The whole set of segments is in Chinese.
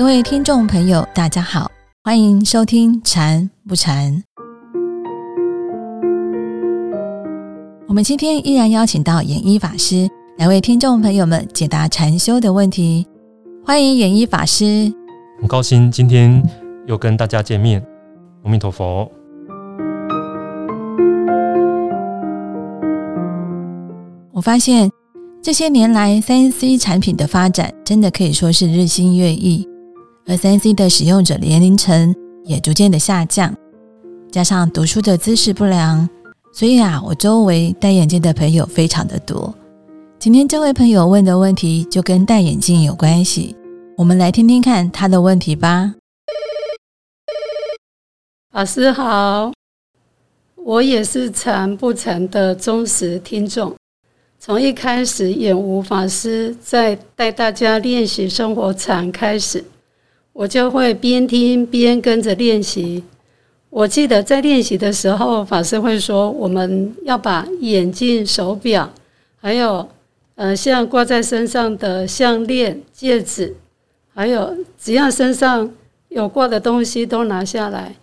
各位听众朋友，大家好，欢迎收听《禅不禅》。我们今天依然邀请到演一法师来为听众朋友们解答禅修的问题。欢迎演一法师，很高兴今天又跟大家见面。阿弥陀佛。我发现这些年来，三 C 产品的发展真的可以说是日新月异，而三 C 的使用者年龄层也逐渐的下降，加上读书的姿势不良，所以啊，我周围戴眼镜的朋友非常的多。今天这位朋友问的问题就跟戴眼镜有关系，我们来听听看他的问题吧。老师好，我也是禅不禅的忠实听众。从一开始，演无法师在带大家练习生活禅开始，我就会边听边跟着练习。我记得在练习的时候，法师会说，我们要把眼镜、手表，还有呃像挂在身上的项链、戒指，还有只要身上有挂的东西都拿下来。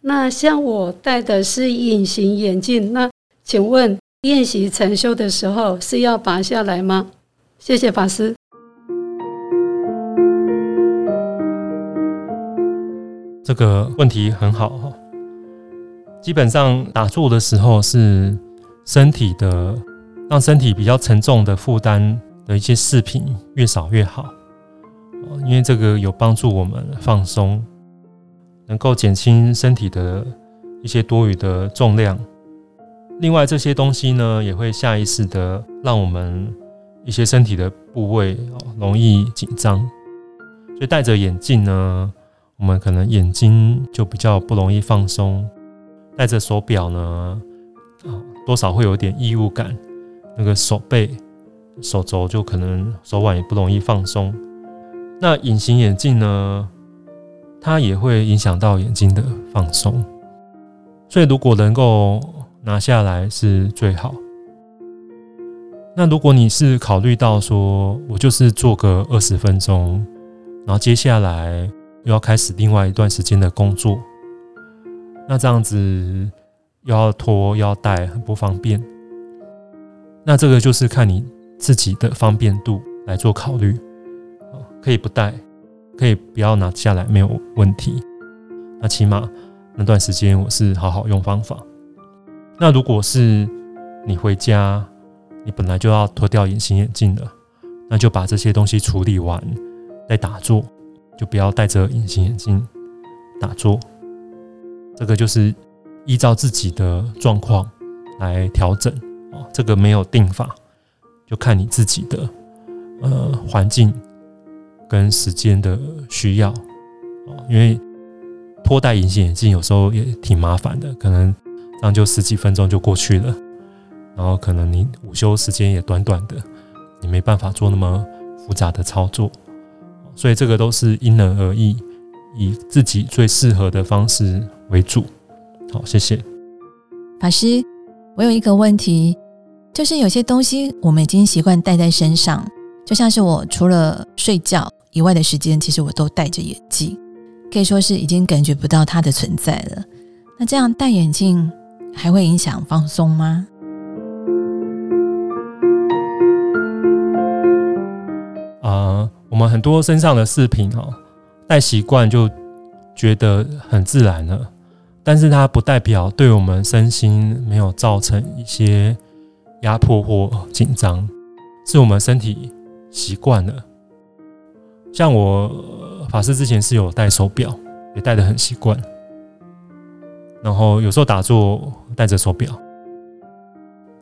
那像我戴的是隐形眼镜，那请问？练习禅修的时候是要拔下来吗？谢谢法师。这个问题很好哈。基本上打坐的时候是身体的，让身体比较沉重的负担的一些饰品越少越好，因为这个有帮助我们放松，能够减轻身体的一些多余的重量。另外这些东西呢，也会下意识的让我们一些身体的部位哦容易紧张，所以戴着眼镜呢，我们可能眼睛就比较不容易放松。戴着手表呢，啊多少会有点异物感，那个手背、手肘就可能手腕也不容易放松。那隐形眼镜呢，它也会影响到眼睛的放松，所以如果能够。拿下来是最好。那如果你是考虑到说，我就是做个二十分钟，然后接下来又要开始另外一段时间的工作，那这样子又要拖又要戴，很不方便。那这个就是看你自己的方便度来做考虑。可以不戴，可以不要拿下来，没有问题。那起码那段时间我是好好用方法。那如果是你回家，你本来就要脱掉隐形眼镜了，那就把这些东西处理完再打坐，就不要戴着隐形眼镜打坐。这个就是依照自己的状况来调整啊，这个没有定法，就看你自己的呃环境跟时间的需要啊，因为脱戴隐形眼镜有时候也挺麻烦的，可能。这样就十几分钟就过去了，然后可能你午休时间也短短的，你没办法做那么复杂的操作，所以这个都是因人而异，以自己最适合的方式为主。好，谢谢法师。我有一个问题，就是有些东西我们已经习惯戴在身上，就像是我除了睡觉以外的时间，其实我都戴着眼镜，可以说是已经感觉不到它的存在了。那这样戴眼镜？还会影响放松吗？我们很多身上的饰品哦，戴习惯就觉得很自然了，但是它不代表对我们身心没有造成一些压迫或紧张，是我们身体习惯了。像我法师之前是有戴手表，也戴的很习惯。然后有时候打坐戴着手表，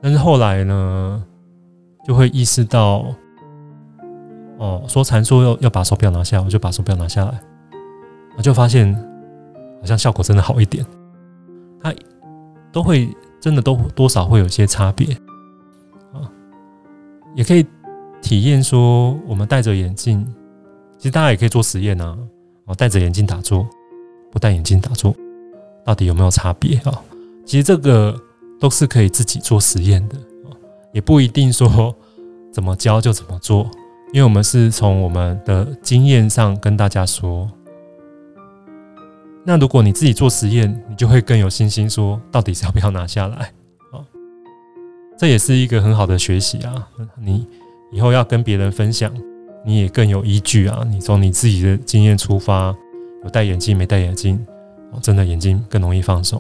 但是后来呢，就会意识到，哦，说禅说要要把手表拿下，我就把手表拿下来，我就发现好像效果真的好一点。它都会真的都多少会有些差别啊，也可以体验说，我们戴着眼镜，其实大家也可以做实验啊，哦，戴着眼镜打坐，不戴眼镜打坐。到底有没有差别啊？其实这个都是可以自己做实验的啊，也不一定说怎么教就怎么做，因为我们是从我们的经验上跟大家说。那如果你自己做实验，你就会更有信心，说到底是要不要拿下来啊？这也是一个很好的学习啊！你以后要跟别人分享，你也更有依据啊！你从你自己的经验出发，有戴眼镜没戴眼镜，哦，真的眼睛更容易放松，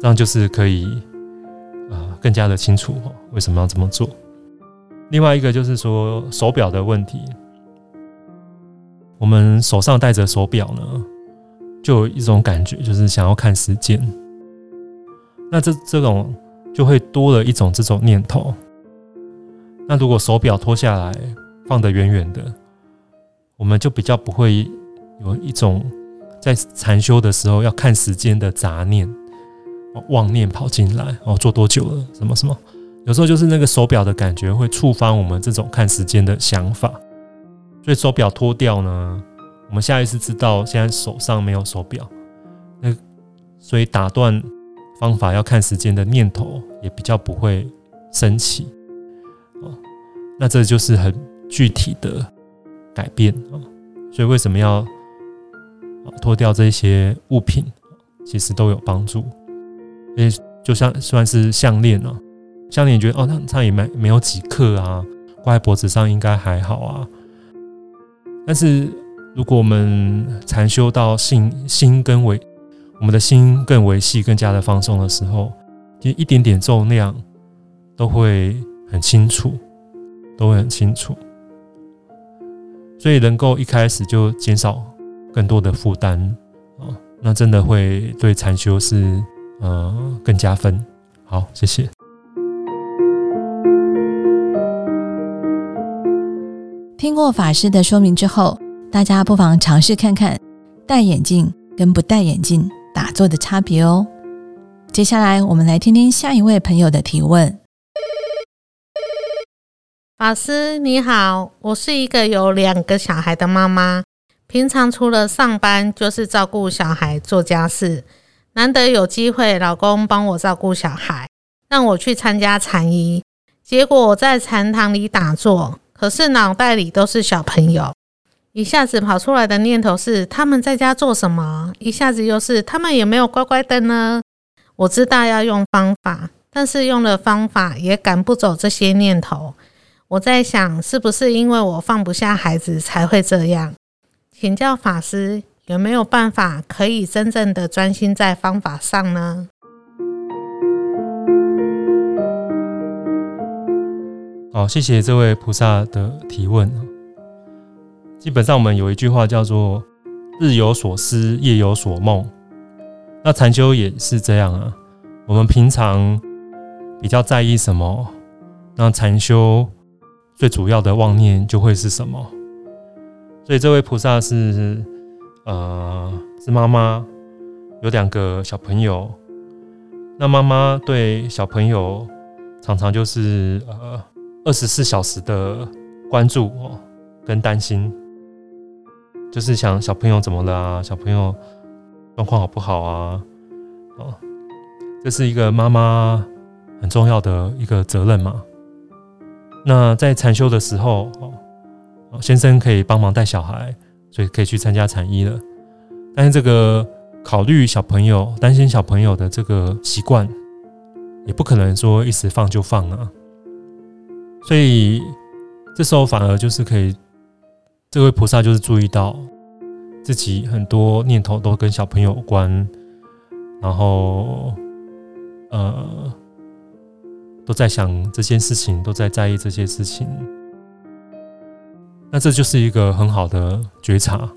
这样就是可以啊，更加的清楚，为什么要这么做。另外一个就是说手表的问题，我们手上戴着手表呢。就有一种感觉，就是想要看时间。那这这种就会多了一种这种念头。那如果手表脱下来放得远远的，我们就比较不会有一种在禅修的时候要看时间的杂念、妄念跑进来。哦，做多久了？什么什么？有时候就是那个手表的感觉会触发我们这种看时间的想法。所以手表脱掉呢？我们下意识知道现在手上没有手表，那所以打断方法要看时间的念头也比较不会升起啊。那这就是很具体的改变啊。所以为什么要脱掉这些物品，其实都有帮助。因为就像算是项链啊，像你觉得哦，那它也没没有几克啊，挂在脖子上应该还好啊，但是。如果我们禅修到心心更维，我们的心更维系、更加的放松的时候，就一点点重量都会很清楚，都会很清楚。所以能够一开始就减少更多的负担啊，那真的会对禅修是呃更加分。好，谢谢。听过法师的说明之后。大家不妨尝试看看戴眼镜跟不戴眼镜打坐的差别哦。接下来，我们来听听下一位朋友的提问。法师你好，我是一个有两个小孩的妈妈，平常除了上班就是照顾小孩、做家事。难得有机会，老公帮我照顾小孩，让我去参加禅仪。结果我在禅堂里打坐，可是脑袋里都是小朋友。一下子跑出来的念头是他们在家做什么？一下子又是他们有没有乖乖的呢？我知道要用方法，但是用了方法也赶不走这些念头。我在想，是不是因为我放不下孩子才会这样？请教法师，有没有办法可以真正的专心在方法上呢？好，谢谢这位菩萨的提问。基本上，我们有一句话叫做“日有所思，夜有所梦”。那禅修也是这样啊。我们平常比较在意什么，那禅修最主要的妄念就会是什么。所以这位菩萨是呃是妈妈，有两个小朋友。那妈妈对小朋友常常就是呃二十四小时的关注哦，跟担心。就是想小朋友怎么了啊？小朋友状况好不好啊？哦，这是一个妈妈很重要的一个责任嘛。那在禅修的时候，哦，先生可以帮忙带小孩，所以可以去参加禅医了。但是这个考虑小朋友、担心小朋友的这个习惯，也不可能说一时放就放啊。所以这时候反而就是可以。这位菩萨就是注意到自己很多念头都跟小朋友有关，然后呃都在想这件事情，都在在意这些事情。那这就是一个很好的觉察，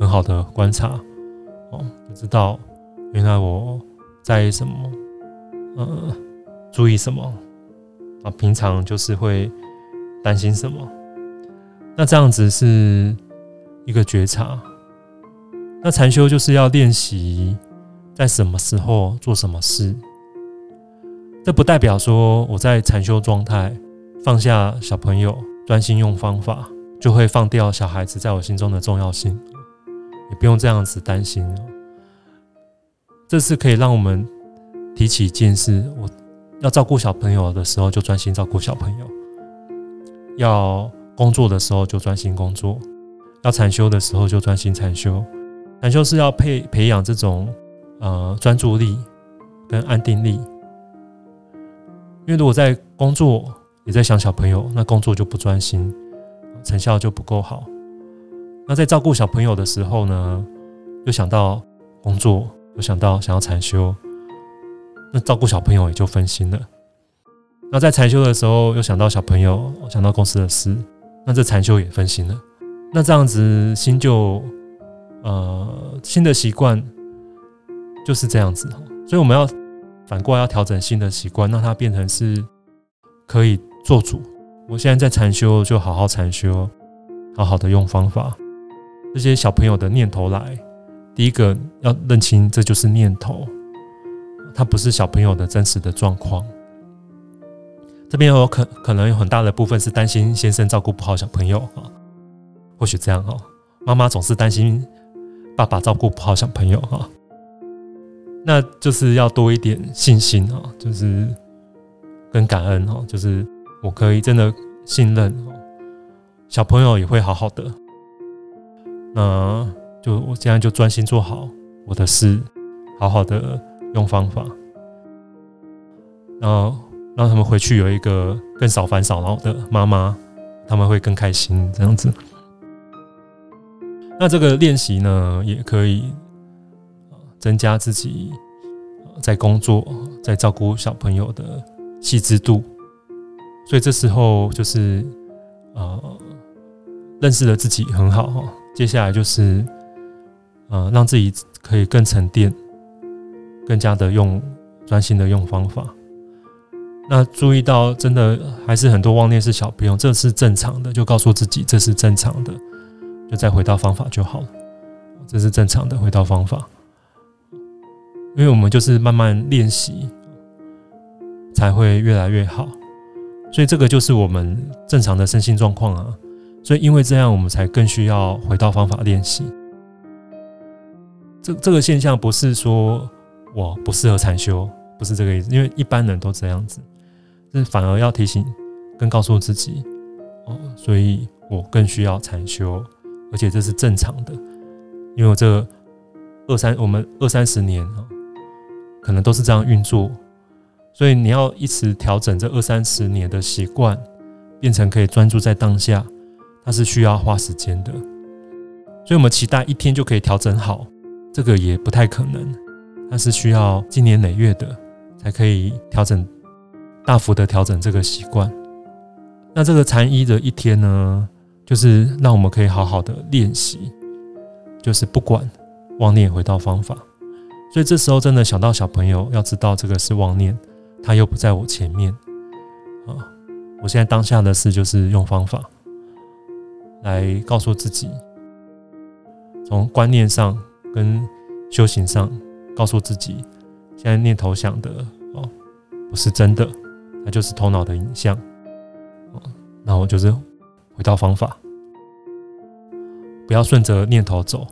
很好的观察哦，就知道原来我在意什么，呃，注意什么啊，平常就是会担心什么。那这样子是一个觉察。那禅修就是要练习在什么时候做什么事。这不代表说我在禅修状态放下小朋友，专心用方法，就会放掉小孩子在我心中的重要性。也不用这样子担心。这是可以让我们提起一件事：我要照顾小朋友的时候，就专心照顾小朋友；要工作的时候就专心工作，要禅修的时候就专心禅修。禅修是要培培养这种呃专注力跟安定力，因为如果在工作也在想小朋友，那工作就不专心，成效就不够好。那在照顾小朋友的时候呢，又想到工作，又想到想要禅修，那照顾小朋友也就分心了。那在禅修的时候又想到小朋友，想到公司的事，那这禅修也分心了。那这样子心就呃新的习惯就是这样子，所以我们要反过来要调整新的习惯，让它变成是可以做主。我现在在禅修，就好好禅修，好好的用方法。这些小朋友的念头来，第一个要认清，这就是念头，它不是小朋友的真实的状况。这边有可可能有很大的部分是担心先生照顾不好小朋友啊，或许这样哦。妈妈总是担心爸爸照顾不好小朋友哈，那就是要多一点信心啊，就是跟感恩哈，就是我可以真的信任小朋友也会好好的。那就我现在就专心做好我的事，好好的用方法，然后让他们回去有一个更少烦恼的妈妈，他们会更开心这样子。那这个练习呢，也可以增加自己在工作、在照顾小朋友的细致度。所以这时候就是呃，认识了自己很好。接下来就是，呃，让自己可以更沉淀，更加的用专心的用方法。那注意到，真的还是很多妄念是小朋友，这是正常的，就告诉自己这是正常的，就再回到方法就好了。这是正常的，回到方法。因为我们就是慢慢练习，才会越来越好。所以这个就是我们正常的身心状况啊。所以，因为这样，我们才更需要回到方法练习。这这个现象不是说我不适合禅修，不是这个意思。因为一般人都这样子，是反而要提醒，跟告诉自己哦，所以我更需要禅修，而且这是正常的。因为我这二三，我们二三十年啊，可能都是这样运作，所以你要一直调整这二三十年的习惯，变成可以专注在当下。它是需要花时间的，所以我们期待一天就可以调整好，这个也不太可能。那是需要经年累月的，才可以调整大幅的调整这个习惯。那这个禅一的一天呢，就是让我们可以好好的练习，就是不管妄念回到方法。所以这时候真的想到小朋友，要知道这个是妄念，他又不在我前面啊。我现在当下的事就是用方法。来告诉自己，从观念上跟修行上告诉自己，现在念头想的哦，不是真的，那就是头脑的影像。哦，那我就是回到方法，不要顺着念头走。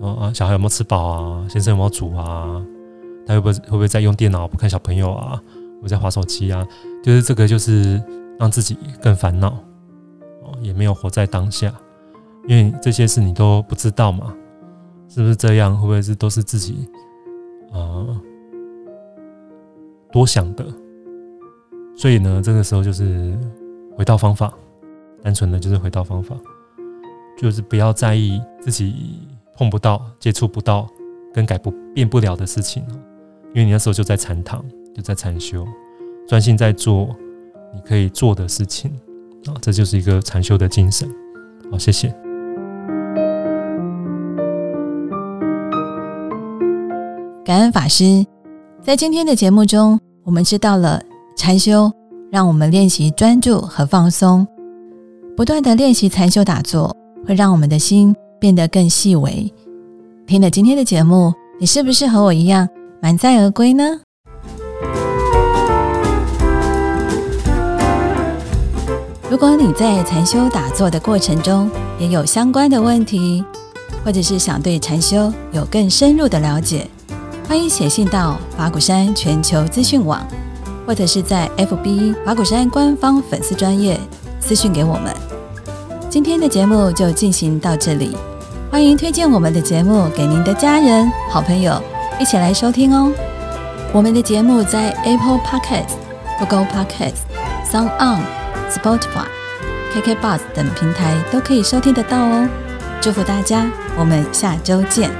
啊，小孩有没有吃饱啊？先生有没有煮啊？他会不会会不会在用电脑不看小朋友啊？我在划手机啊？就是这个，就是让自己更烦恼哦。也没有活在当下，因为这些事你都不知道嘛，是不是这样？会不会是都是自己啊多想的？所以呢，这个时候就是回到方法，单纯的就是回到方法，就是不要在意自己碰不到、接触不到、更改不变不了的事情因为你那时候就在禅堂，就在禅修，专心在做你可以做的事情。啊，这就是一个禅修的精神。好，谢谢。感恩法师，在今天的节目中，我们知道了禅修让我们练习专注和放松，不断的练习禅修打坐，会让我们的心变得更细微。听了今天的节目，你是不是和我一样满载而归呢？如果你在禅修打坐的过程中也有相关的问题，或者是想对禅修有更深入的了解，欢迎写信到法鼓山全球资讯网，或者是在 FB 法鼓山官方粉丝专业私讯给我们。今天的节目就进行到这里，欢迎推荐我们的节目给您的家人、好朋友一起来收听哦。我们的节目在 Apple Podcast、Google Podcast、Sound On、Spotify、KK Bus 等平台都可以收听得到哦。祝福大家，我们下周见。